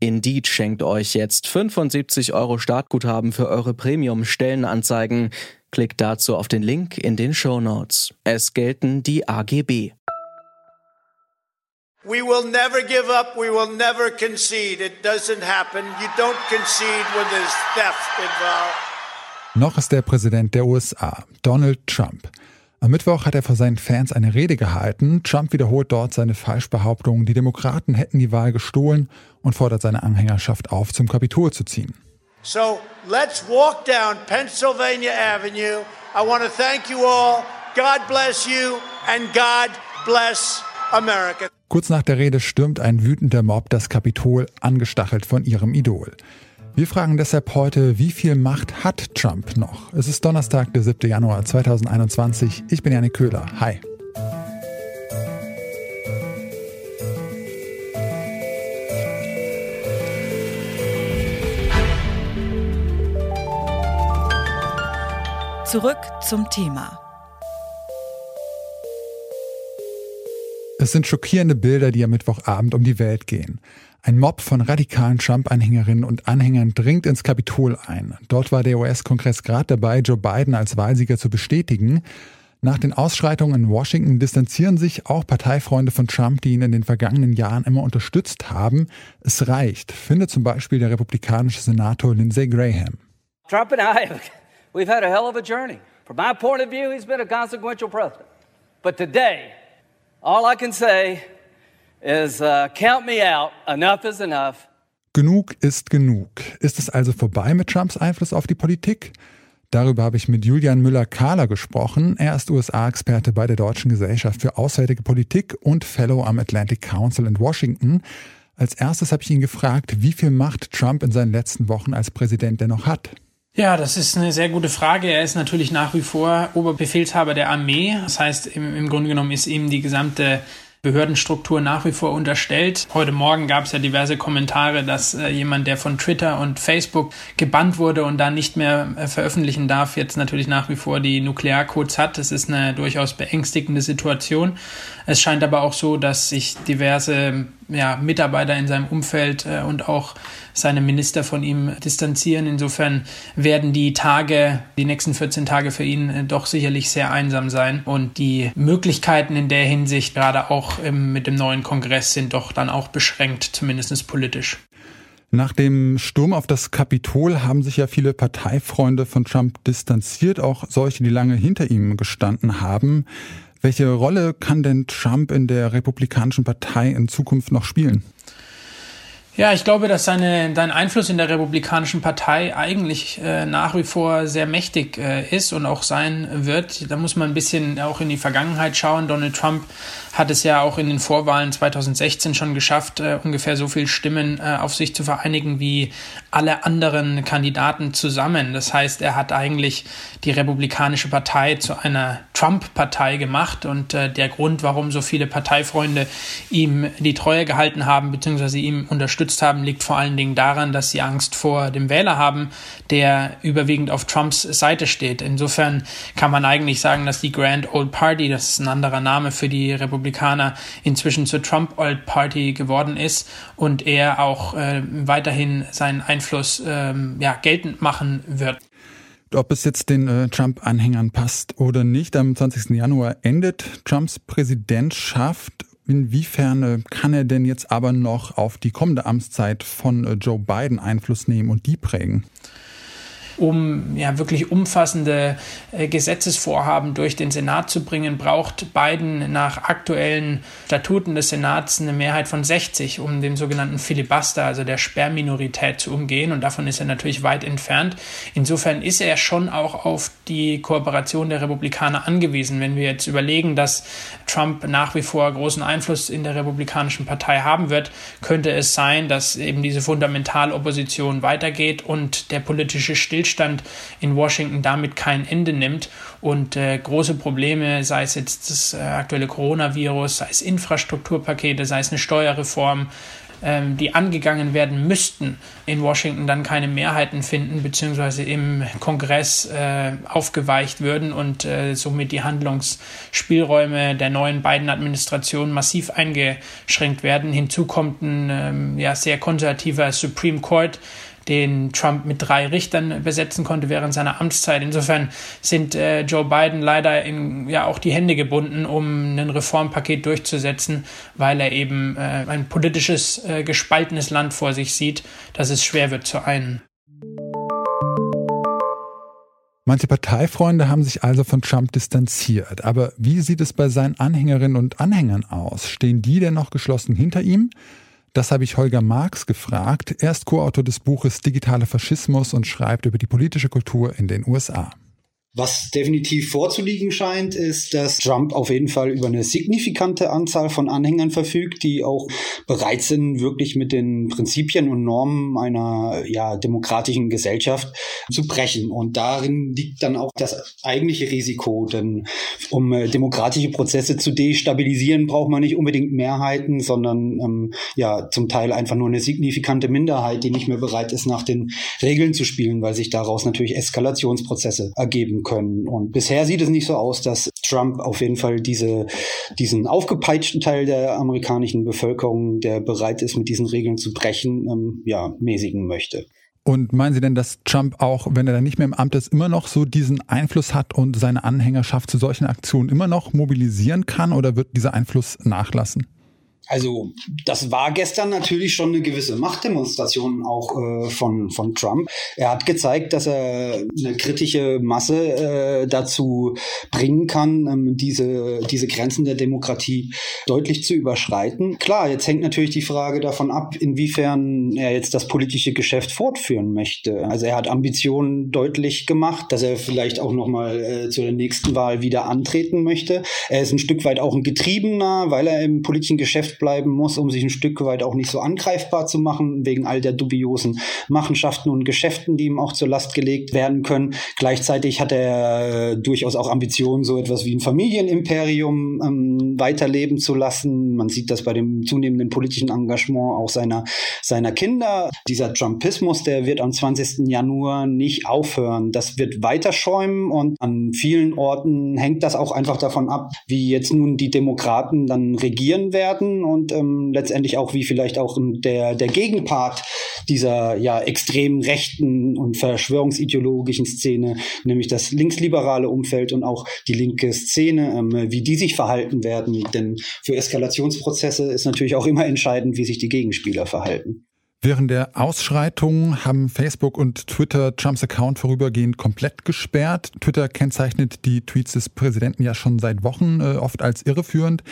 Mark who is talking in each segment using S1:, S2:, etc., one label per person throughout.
S1: Indeed schenkt euch jetzt 75 Euro Startguthaben für eure Premium-Stellenanzeigen. Klickt dazu auf den Link in den Show Notes. Es gelten die AGB.
S2: We will never give up. We will never concede. It doesn't happen. You don't concede when there's theft involved.
S3: Noch ist der Präsident der USA, Donald Trump. Am Mittwoch hat er vor seinen Fans eine Rede gehalten. Trump wiederholt dort seine Falschbehauptung, die Demokraten hätten die Wahl gestohlen und fordert seine Anhängerschaft auf, zum Kapitol zu ziehen.
S2: So let's walk down Pennsylvania Avenue. I want to thank you all. God bless you and God bless America.
S3: Kurz nach der Rede stürmt ein wütender Mob das Kapitol, angestachelt von ihrem Idol. Wir fragen deshalb heute, wie viel Macht hat Trump noch? Es ist Donnerstag, der 7. Januar 2021. Ich bin Janik Köhler. Hi.
S4: Zurück zum Thema.
S3: Es sind schockierende Bilder, die am Mittwochabend um die Welt gehen. Ein Mob von radikalen Trump-Anhängerinnen und Anhängern dringt ins Kapitol ein. Dort war der US-Kongress gerade dabei, Joe Biden als Wahlsieger zu bestätigen. Nach den Ausschreitungen in Washington distanzieren sich auch Parteifreunde von Trump, die ihn in den vergangenen Jahren immer unterstützt haben. Es reicht, findet zum Beispiel der republikanische Senator Lindsey Graham.
S5: Trump and I, we've had a hell of a journey. From my point of view, he's been a consequential president. But today, All I can say is uh, count me out. Enough is enough.
S3: Genug ist genug. Ist es also vorbei mit Trumps Einfluss auf die Politik? Darüber habe ich mit Julian Müller-Kahler gesprochen. Er ist USA-Experte bei der Deutschen Gesellschaft für Auswärtige Politik und Fellow am Atlantic Council in Washington. Als erstes habe ich ihn gefragt, wie viel Macht Trump in seinen letzten Wochen als Präsident dennoch hat.
S6: Ja, das ist eine sehr gute Frage. Er ist natürlich nach wie vor Oberbefehlshaber der Armee. Das heißt, im, im Grunde genommen ist ihm die gesamte Behördenstruktur nach wie vor unterstellt. Heute Morgen gab es ja diverse Kommentare, dass äh, jemand, der von Twitter und Facebook gebannt wurde und da nicht mehr äh, veröffentlichen darf, jetzt natürlich nach wie vor die Nuklearcodes hat. Das ist eine durchaus beängstigende Situation. Es scheint aber auch so, dass sich diverse ja, Mitarbeiter in seinem Umfeld äh, und auch seine Minister von ihm distanzieren. Insofern werden die Tage, die nächsten 14 Tage für ihn äh, doch sicherlich sehr einsam sein. Und die Möglichkeiten in der Hinsicht, gerade auch im, mit dem neuen Kongress, sind doch dann auch beschränkt, zumindest politisch.
S3: Nach dem Sturm auf das Kapitol haben sich ja viele Parteifreunde von Trump distanziert, auch solche, die lange hinter ihm gestanden haben. Welche Rolle kann denn Trump in der Republikanischen Partei in Zukunft noch spielen?
S6: Ja, ich glaube, dass seine, sein Einfluss in der Republikanischen Partei eigentlich äh, nach wie vor sehr mächtig äh, ist und auch sein wird. Da muss man ein bisschen auch in die Vergangenheit schauen. Donald Trump hat es ja auch in den Vorwahlen 2016 schon geschafft, äh, ungefähr so viel Stimmen äh, auf sich zu vereinigen wie alle anderen Kandidaten zusammen. Das heißt, er hat eigentlich die Republikanische Partei zu einer Trump-Partei gemacht und äh, der Grund, warum so viele Parteifreunde ihm die Treue gehalten haben bzw. ihm unterstützt haben, liegt vor allen Dingen daran, dass sie Angst vor dem Wähler haben, der überwiegend auf Trumps Seite steht. Insofern kann man eigentlich sagen, dass die Grand Old Party, das ist ein anderer Name für die Republikaner inzwischen zur Trump Old Party geworden ist und er auch äh, weiterhin seinen Einfluss ähm, ja, geltend machen wird.
S3: Ob es jetzt den äh, Trump-Anhängern passt oder nicht, am 20. Januar endet Trumps Präsidentschaft. Inwiefern äh, kann er denn jetzt aber noch auf die kommende Amtszeit von äh, Joe Biden Einfluss nehmen und die prägen?
S6: Um ja wirklich umfassende äh, Gesetzesvorhaben durch den Senat zu bringen, braucht Biden nach aktuellen Statuten des Senats eine Mehrheit von 60, um den sogenannten Filibuster, also der Sperrminorität zu umgehen. Und davon ist er natürlich weit entfernt. Insofern ist er schon auch auf die Kooperation der Republikaner angewiesen. Wenn wir jetzt überlegen, dass Trump nach wie vor großen Einfluss in der Republikanischen Partei haben wird, könnte es sein, dass eben diese Fundamentalopposition weitergeht und der politische Stillstand Stillstand in Washington damit kein Ende nimmt und äh, große Probleme, sei es jetzt das äh, aktuelle Coronavirus, sei es Infrastrukturpakete, sei es eine Steuerreform, ähm, die angegangen werden müssten, in Washington dann keine Mehrheiten finden, beziehungsweise im Kongress äh, aufgeweicht würden und äh, somit die Handlungsspielräume der neuen beiden Administrationen massiv eingeschränkt werden. Hinzu kommt ein ähm, ja, sehr konservativer Supreme Court, den Trump mit drei Richtern besetzen konnte während seiner Amtszeit. Insofern sind äh, Joe Biden leider in, ja auch die Hände gebunden, um ein Reformpaket durchzusetzen, weil er eben äh, ein politisches äh, gespaltenes Land vor sich sieht, das es schwer wird zu einen.
S3: Manche Parteifreunde haben sich also von Trump distanziert. Aber wie sieht es bei seinen Anhängerinnen und Anhängern aus? Stehen die denn noch geschlossen hinter ihm? Das habe ich Holger Marx gefragt. Er ist Co-Autor des Buches Digitaler Faschismus und schreibt über die politische Kultur in den USA.
S4: Was definitiv vorzuliegen scheint, ist, dass Trump auf jeden Fall über eine signifikante Anzahl von Anhängern verfügt, die auch bereit sind, wirklich mit den Prinzipien und Normen einer ja, demokratischen Gesellschaft zu brechen. Und darin liegt dann auch das eigentliche Risiko. Denn um äh, demokratische Prozesse zu destabilisieren, braucht man nicht unbedingt Mehrheiten, sondern ähm, ja zum Teil einfach nur eine signifikante Minderheit, die nicht mehr bereit ist, nach den Regeln zu spielen, weil sich daraus natürlich Eskalationsprozesse ergeben können. Und bisher sieht es nicht so aus, dass Trump auf jeden Fall diese, diesen aufgepeitschten Teil der amerikanischen Bevölkerung, der bereit ist, mit diesen Regeln zu brechen, ähm, ja, mäßigen möchte.
S3: Und meinen Sie denn, dass Trump auch, wenn er dann nicht mehr im Amt ist, immer noch so diesen Einfluss hat und seine Anhängerschaft zu solchen Aktionen immer noch mobilisieren kann oder wird dieser Einfluss nachlassen?
S4: Also das war gestern natürlich schon eine gewisse Machtdemonstration auch äh, von, von Trump. Er hat gezeigt, dass er eine kritische Masse äh, dazu bringen kann, ähm, diese, diese Grenzen der Demokratie deutlich zu überschreiten. Klar, jetzt hängt natürlich die Frage davon ab, inwiefern er jetzt das politische Geschäft fortführen möchte. Also er hat Ambitionen deutlich gemacht, dass er vielleicht auch nochmal äh, zu der nächsten Wahl wieder antreten möchte. Er ist ein Stück weit auch ein Getriebener, weil er im politischen Geschäft bleiben muss, um sich ein Stück weit auch nicht so angreifbar zu machen, wegen all der dubiosen Machenschaften und Geschäften, die ihm auch zur Last gelegt werden können. Gleichzeitig hat er äh, durchaus auch Ambitionen, so etwas wie ein Familienimperium ähm, weiterleben zu lassen. Man sieht das bei dem zunehmenden politischen Engagement auch seiner, seiner Kinder. Dieser Trumpismus, der wird am 20. Januar nicht aufhören. Das wird weiter schäumen und an vielen Orten hängt das auch einfach davon ab, wie jetzt nun die Demokraten dann regieren werden und ähm, letztendlich auch wie vielleicht auch der, der Gegenpart dieser ja extrem rechten und verschwörungsideologischen Szene, nämlich das linksliberale Umfeld und auch die linke Szene, ähm, wie die sich verhalten werden. Denn für Eskalationsprozesse ist natürlich auch immer entscheidend, wie sich die Gegenspieler verhalten.
S3: Während der Ausschreitungen haben Facebook und Twitter Trumps Account vorübergehend komplett gesperrt. Twitter kennzeichnet die Tweets des Präsidenten ja schon seit Wochen äh, oft als irreführend.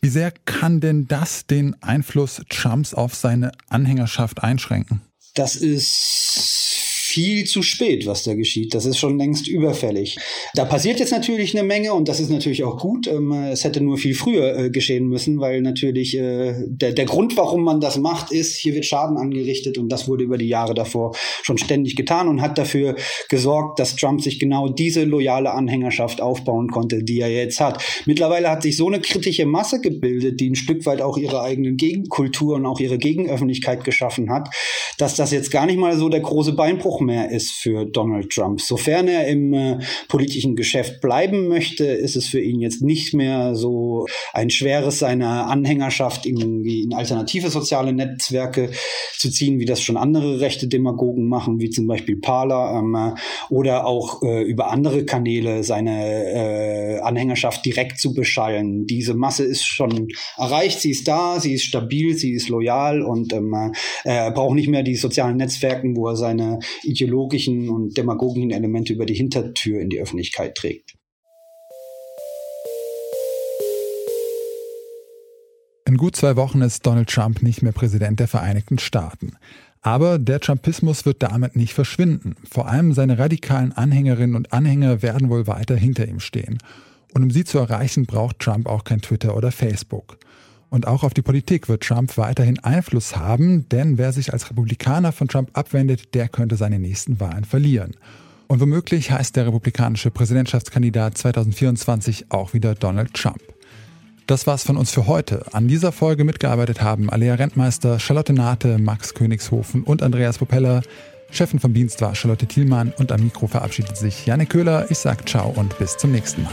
S3: Wie sehr kann denn das den Einfluss Trumps auf seine Anhängerschaft einschränken?
S4: Das ist viel zu spät, was da geschieht. Das ist schon längst überfällig. Da passiert jetzt natürlich eine Menge und das ist natürlich auch gut. Ähm, es hätte nur viel früher äh, geschehen müssen, weil natürlich äh, der, der Grund, warum man das macht, ist, hier wird Schaden angerichtet und das wurde über die Jahre davor schon ständig getan und hat dafür gesorgt, dass Trump sich genau diese loyale Anhängerschaft aufbauen konnte, die er jetzt hat. Mittlerweile hat sich so eine kritische Masse gebildet, die ein Stück weit auch ihre eigenen Gegenkultur und auch ihre Gegenöffentlichkeit geschaffen hat, dass das jetzt gar nicht mal so der große Beinbruch mehr ist für Donald Trump. Sofern er im äh, politischen Geschäft bleiben möchte, ist es für ihn jetzt nicht mehr so ein schweres seiner Anhängerschaft irgendwie in alternative soziale Netzwerke zu ziehen, wie das schon andere rechte Demagogen machen, wie zum Beispiel Parler ähm, äh, oder auch äh, über andere Kanäle seine äh, Anhängerschaft direkt zu beschallen. Diese Masse ist schon erreicht, sie ist da, sie ist stabil, sie ist loyal und ähm, äh, er braucht nicht mehr die sozialen Netzwerken, wo er seine ideologischen und demagogischen Elemente über die Hintertür in die Öffentlichkeit trägt.
S3: In gut zwei Wochen ist Donald Trump nicht mehr Präsident der Vereinigten Staaten. Aber der Trumpismus wird damit nicht verschwinden. Vor allem seine radikalen Anhängerinnen und Anhänger werden wohl weiter hinter ihm stehen. Und um sie zu erreichen, braucht Trump auch kein Twitter oder Facebook. Und auch auf die Politik wird Trump weiterhin Einfluss haben, denn wer sich als Republikaner von Trump abwendet, der könnte seine nächsten Wahlen verlieren. Und womöglich heißt der republikanische Präsidentschaftskandidat 2024 auch wieder Donald Trump. Das war's von uns für heute. An dieser Folge mitgearbeitet haben Alea Rentmeister, Charlotte Nate, Max Königshofen und Andreas Propeller. Chefin vom Dienst war Charlotte Thielmann und am Mikro verabschiedet sich Janik Köhler. Ich sag ciao und bis zum nächsten Mal.